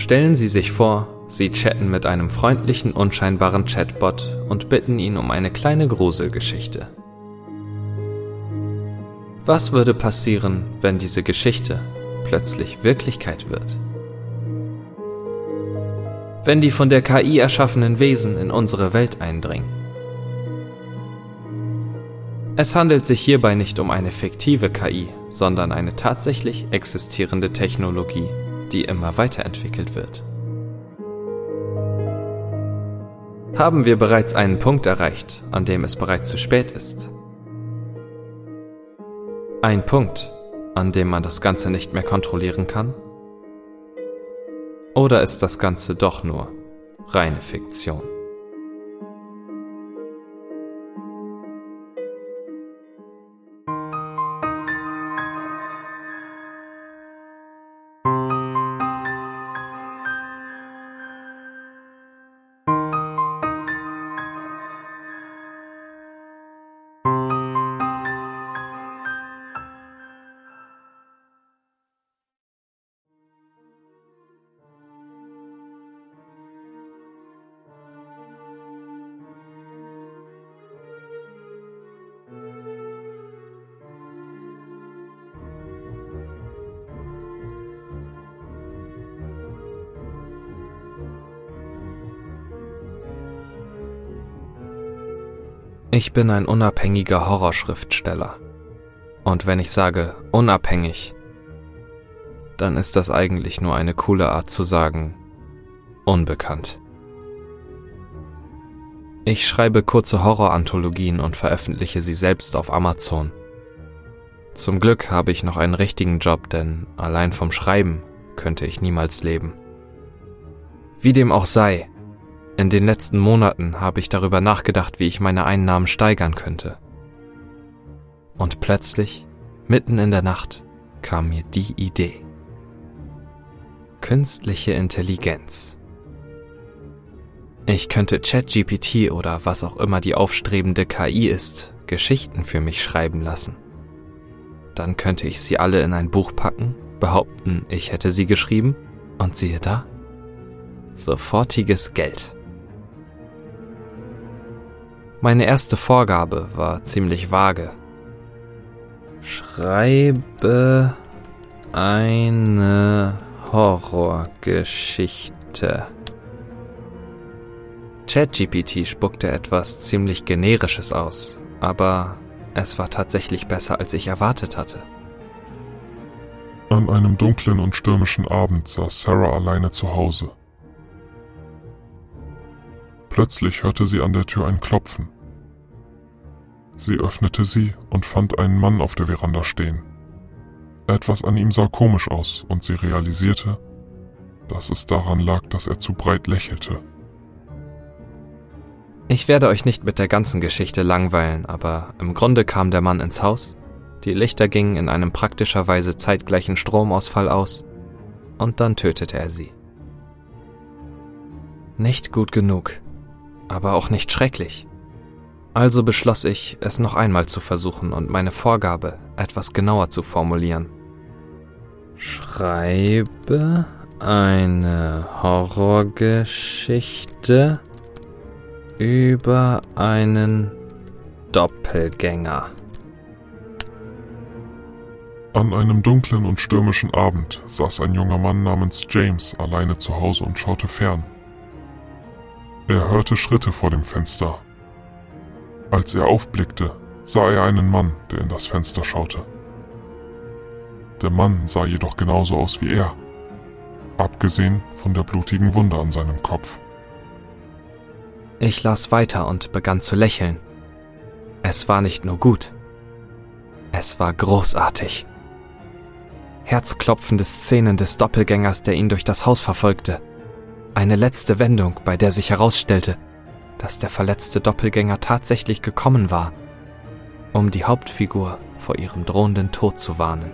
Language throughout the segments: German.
Stellen Sie sich vor, Sie chatten mit einem freundlichen, unscheinbaren Chatbot und bitten ihn um eine kleine Gruselgeschichte. Was würde passieren, wenn diese Geschichte plötzlich Wirklichkeit wird? Wenn die von der KI erschaffenen Wesen in unsere Welt eindringen? Es handelt sich hierbei nicht um eine fiktive KI, sondern eine tatsächlich existierende Technologie, die immer weiterentwickelt wird. Haben wir bereits einen Punkt erreicht, an dem es bereits zu spät ist? Ein Punkt, an dem man das Ganze nicht mehr kontrollieren kann? Oder ist das Ganze doch nur reine Fiktion? Ich bin ein unabhängiger Horrorschriftsteller. Und wenn ich sage unabhängig, dann ist das eigentlich nur eine coole Art zu sagen unbekannt. Ich schreibe kurze Horroranthologien und veröffentliche sie selbst auf Amazon. Zum Glück habe ich noch einen richtigen Job, denn allein vom Schreiben könnte ich niemals leben. Wie dem auch sei, in den letzten Monaten habe ich darüber nachgedacht, wie ich meine Einnahmen steigern könnte. Und plötzlich, mitten in der Nacht, kam mir die Idee. Künstliche Intelligenz. Ich könnte ChatGPT oder was auch immer die aufstrebende KI ist, Geschichten für mich schreiben lassen. Dann könnte ich sie alle in ein Buch packen, behaupten, ich hätte sie geschrieben und siehe da, sofortiges Geld. Meine erste Vorgabe war ziemlich vage. Schreibe eine Horrorgeschichte. ChatGPT spuckte etwas ziemlich generisches aus, aber es war tatsächlich besser, als ich erwartet hatte. An einem dunklen und stürmischen Abend saß Sarah alleine zu Hause. Plötzlich hörte sie an der Tür ein Klopfen. Sie öffnete sie und fand einen Mann auf der Veranda stehen. Etwas an ihm sah komisch aus und sie realisierte, dass es daran lag, dass er zu breit lächelte. Ich werde euch nicht mit der ganzen Geschichte langweilen, aber im Grunde kam der Mann ins Haus, die Lichter gingen in einem praktischerweise zeitgleichen Stromausfall aus und dann tötete er sie. Nicht gut genug aber auch nicht schrecklich. Also beschloss ich, es noch einmal zu versuchen und meine Vorgabe etwas genauer zu formulieren. Schreibe eine Horrorgeschichte über einen Doppelgänger. An einem dunklen und stürmischen Abend saß ein junger Mann namens James alleine zu Hause und schaute fern. Er hörte Schritte vor dem Fenster. Als er aufblickte, sah er einen Mann, der in das Fenster schaute. Der Mann sah jedoch genauso aus wie er, abgesehen von der blutigen Wunde an seinem Kopf. Ich las weiter und begann zu lächeln. Es war nicht nur gut, es war großartig. Herzklopfende Szenen des Doppelgängers, der ihn durch das Haus verfolgte. Eine letzte Wendung, bei der sich herausstellte, dass der verletzte Doppelgänger tatsächlich gekommen war, um die Hauptfigur vor ihrem drohenden Tod zu warnen.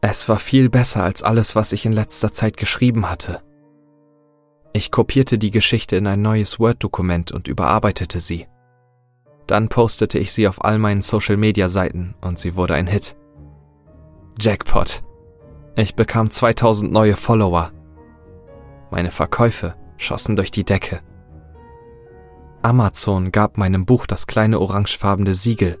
Es war viel besser als alles, was ich in letzter Zeit geschrieben hatte. Ich kopierte die Geschichte in ein neues Word-Dokument und überarbeitete sie. Dann postete ich sie auf all meinen Social-Media-Seiten und sie wurde ein Hit. Jackpot. Ich bekam 2000 neue Follower. Meine Verkäufe schossen durch die Decke. Amazon gab meinem Buch das kleine orangefarbene Siegel.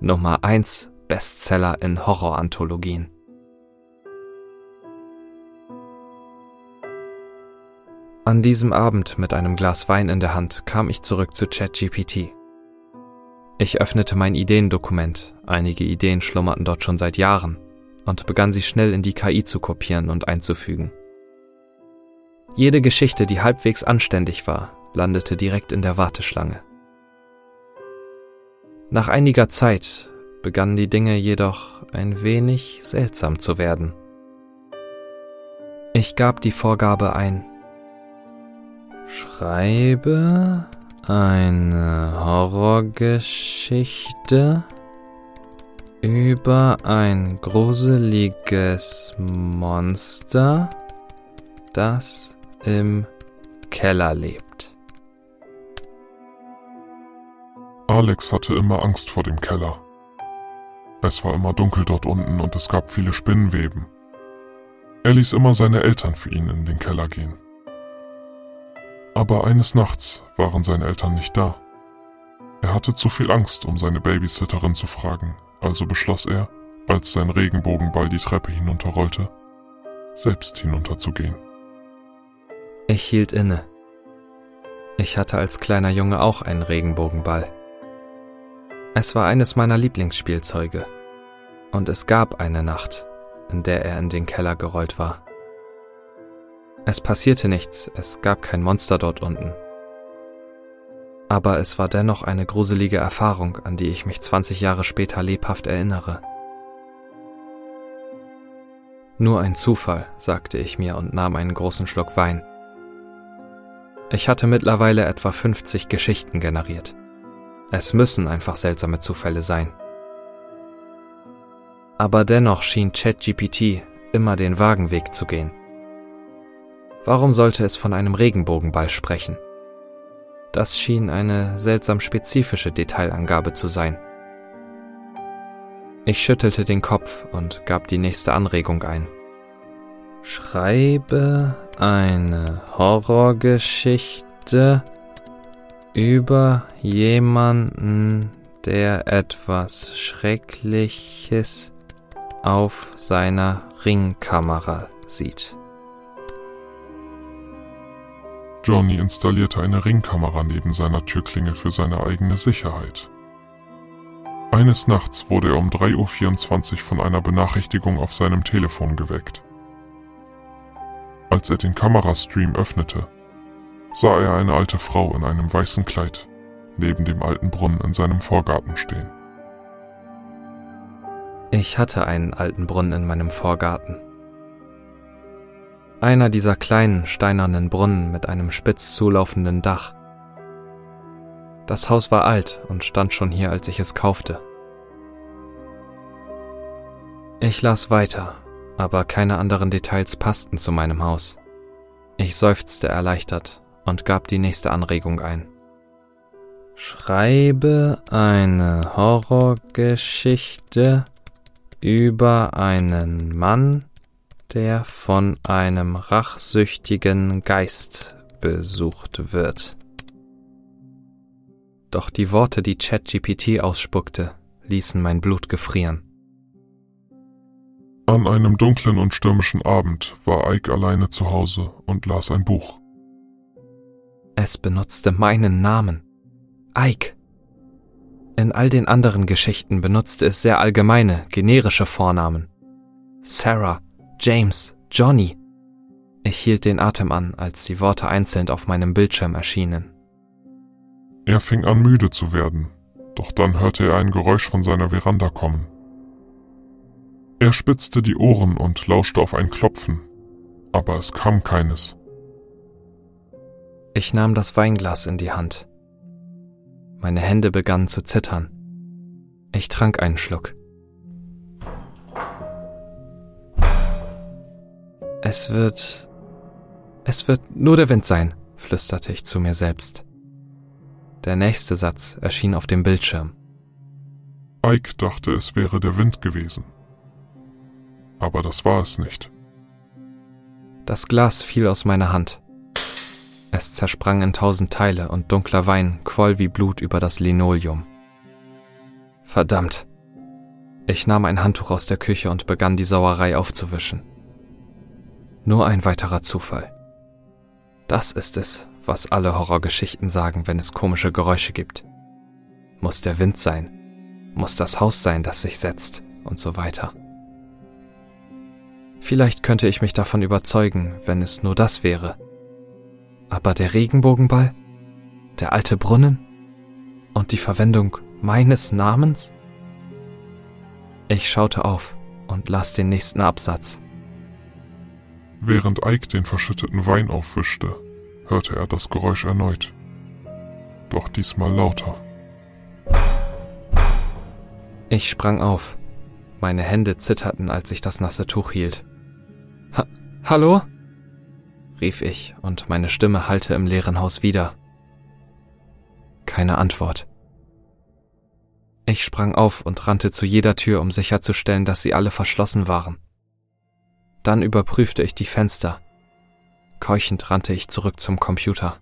Nummer 1 Bestseller in Horroranthologien. An diesem Abend mit einem Glas Wein in der Hand kam ich zurück zu ChatGPT. Ich öffnete mein Ideendokument, einige Ideen schlummerten dort schon seit Jahren, und begann sie schnell in die KI zu kopieren und einzufügen. Jede Geschichte, die halbwegs anständig war, landete direkt in der Warteschlange. Nach einiger Zeit begannen die Dinge jedoch ein wenig seltsam zu werden. Ich gab die Vorgabe ein. Schreibe eine Horrorgeschichte über ein gruseliges Monster, das im Keller lebt. Alex hatte immer Angst vor dem Keller. Es war immer dunkel dort unten und es gab viele Spinnenweben. Er ließ immer seine Eltern für ihn in den Keller gehen. Aber eines Nachts waren seine Eltern nicht da. Er hatte zu viel Angst, um seine Babysitterin zu fragen, also beschloss er, als sein Regenbogenball die Treppe hinunterrollte, selbst hinunterzugehen. Ich hielt inne. Ich hatte als kleiner Junge auch einen Regenbogenball. Es war eines meiner Lieblingsspielzeuge. Und es gab eine Nacht, in der er in den Keller gerollt war. Es passierte nichts, es gab kein Monster dort unten. Aber es war dennoch eine gruselige Erfahrung, an die ich mich 20 Jahre später lebhaft erinnere. Nur ein Zufall, sagte ich mir und nahm einen großen Schluck Wein. Ich hatte mittlerweile etwa 50 Geschichten generiert. Es müssen einfach seltsame Zufälle sein. Aber dennoch schien ChatGPT immer den Wagenweg zu gehen. Warum sollte es von einem Regenbogenball sprechen? Das schien eine seltsam spezifische Detailangabe zu sein. Ich schüttelte den Kopf und gab die nächste Anregung ein. Schreibe eine Horrorgeschichte über jemanden, der etwas Schreckliches auf seiner Ringkamera sieht. Johnny installierte eine Ringkamera neben seiner Türklingel für seine eigene Sicherheit. Eines Nachts wurde er um 3.24 Uhr von einer Benachrichtigung auf seinem Telefon geweckt. Als er den Kamerastream öffnete, sah er eine alte Frau in einem weißen Kleid neben dem alten Brunnen in seinem Vorgarten stehen. Ich hatte einen alten Brunnen in meinem Vorgarten. Einer dieser kleinen steinernen Brunnen mit einem spitz zulaufenden Dach. Das Haus war alt und stand schon hier, als ich es kaufte. Ich las weiter, aber keine anderen Details passten zu meinem Haus. Ich seufzte erleichtert und gab die nächste Anregung ein. Schreibe eine Horrorgeschichte über einen Mann, der von einem rachsüchtigen Geist besucht wird. Doch die Worte, die ChatGPT ausspuckte, ließen mein Blut gefrieren. An einem dunklen und stürmischen Abend war Ike alleine zu Hause und las ein Buch. Es benutzte meinen Namen. Ike. In all den anderen Geschichten benutzte es sehr allgemeine, generische Vornamen. Sarah, James, Johnny. Ich hielt den Atem an, als die Worte einzeln auf meinem Bildschirm erschienen. Er fing an müde zu werden, doch dann hörte er ein Geräusch von seiner Veranda kommen. Er spitzte die Ohren und lauschte auf ein Klopfen, aber es kam keines. Ich nahm das Weinglas in die Hand. Meine Hände begannen zu zittern. Ich trank einen Schluck. Es wird. Es wird nur der Wind sein, flüsterte ich zu mir selbst. Der nächste Satz erschien auf dem Bildschirm. Ike dachte, es wäre der Wind gewesen. Aber das war es nicht. Das Glas fiel aus meiner Hand. Es zersprang in tausend Teile und dunkler Wein quoll wie Blut über das Linoleum. Verdammt. Ich nahm ein Handtuch aus der Küche und begann die Sauerei aufzuwischen. Nur ein weiterer Zufall. Das ist es, was alle Horrorgeschichten sagen, wenn es komische Geräusche gibt. Muss der Wind sein, muss das Haus sein, das sich setzt und so weiter. Vielleicht könnte ich mich davon überzeugen, wenn es nur das wäre. Aber der Regenbogenball? Der alte Brunnen? Und die Verwendung meines Namens? Ich schaute auf und las den nächsten Absatz. Während Ike den verschütteten Wein aufwischte, hörte er das Geräusch erneut. Doch diesmal lauter. Ich sprang auf. Meine Hände zitterten, als ich das nasse Tuch hielt. Ha Hallo? rief ich, und meine Stimme hallte im leeren Haus wieder. Keine Antwort. Ich sprang auf und rannte zu jeder Tür, um sicherzustellen, dass sie alle verschlossen waren. Dann überprüfte ich die Fenster. Keuchend rannte ich zurück zum Computer.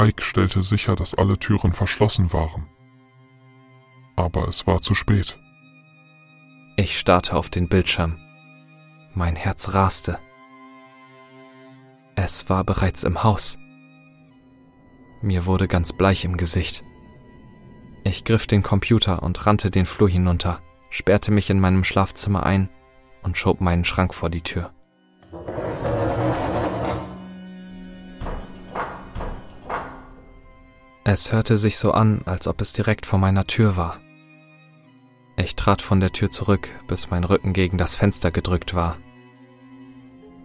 Ike stellte sicher, dass alle Türen verschlossen waren. Aber es war zu spät. Ich starrte auf den Bildschirm. Mein Herz raste. Es war bereits im Haus. Mir wurde ganz bleich im Gesicht. Ich griff den Computer und rannte den Flur hinunter, sperrte mich in meinem Schlafzimmer ein und schob meinen Schrank vor die Tür. Es hörte sich so an, als ob es direkt vor meiner Tür war. Ich trat von der Tür zurück, bis mein Rücken gegen das Fenster gedrückt war.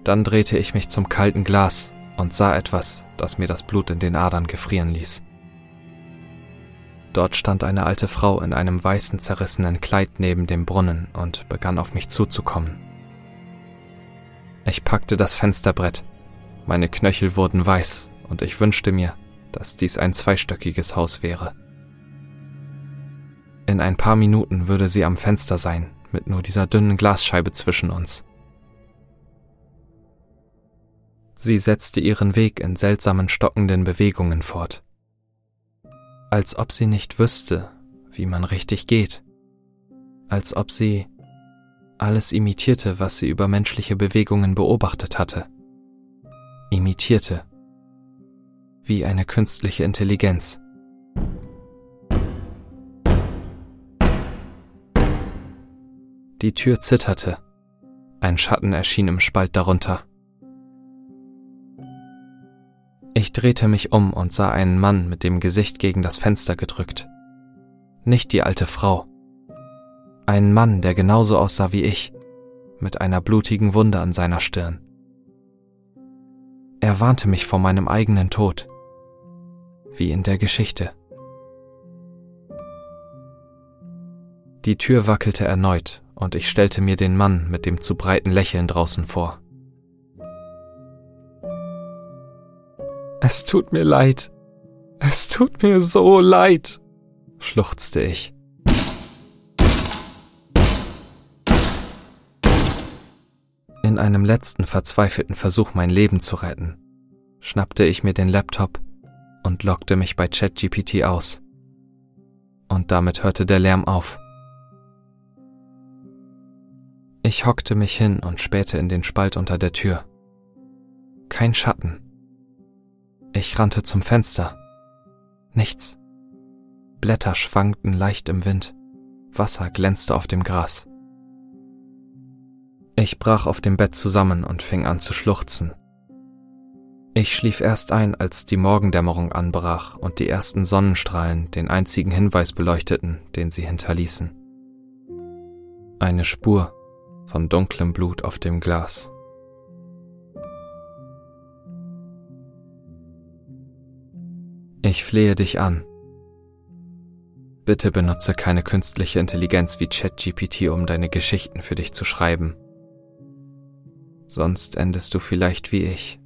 Dann drehte ich mich zum kalten Glas und sah etwas, das mir das Blut in den Adern gefrieren ließ. Dort stand eine alte Frau in einem weißen zerrissenen Kleid neben dem Brunnen und begann auf mich zuzukommen. Ich packte das Fensterbrett, meine Knöchel wurden weiß und ich wünschte mir, dass dies ein zweistöckiges Haus wäre. In ein paar Minuten würde sie am Fenster sein, mit nur dieser dünnen Glasscheibe zwischen uns. Sie setzte ihren Weg in seltsamen stockenden Bewegungen fort. Als ob sie nicht wüsste, wie man richtig geht. Als ob sie alles imitierte, was sie über menschliche Bewegungen beobachtet hatte. Imitierte. Wie eine künstliche Intelligenz. Die Tür zitterte. Ein Schatten erschien im Spalt darunter. Ich drehte mich um und sah einen Mann mit dem Gesicht gegen das Fenster gedrückt. Nicht die alte Frau. Einen Mann, der genauso aussah wie ich, mit einer blutigen Wunde an seiner Stirn. Er warnte mich vor meinem eigenen Tod, wie in der Geschichte. Die Tür wackelte erneut und ich stellte mir den Mann mit dem zu breiten Lächeln draußen vor. Es tut mir leid. Es tut mir so leid, schluchzte ich. In einem letzten verzweifelten Versuch, mein Leben zu retten, schnappte ich mir den Laptop und lockte mich bei ChatGPT aus. Und damit hörte der Lärm auf. Ich hockte mich hin und spähte in den Spalt unter der Tür. Kein Schatten ich rannte zum Fenster. Nichts. Blätter schwankten leicht im Wind. Wasser glänzte auf dem Gras. Ich brach auf dem Bett zusammen und fing an zu schluchzen. Ich schlief erst ein, als die Morgendämmerung anbrach und die ersten Sonnenstrahlen den einzigen Hinweis beleuchteten, den sie hinterließen. Eine Spur von dunklem Blut auf dem Glas. Ich flehe dich an. Bitte benutze keine künstliche Intelligenz wie ChatGPT, um deine Geschichten für dich zu schreiben. Sonst endest du vielleicht wie ich.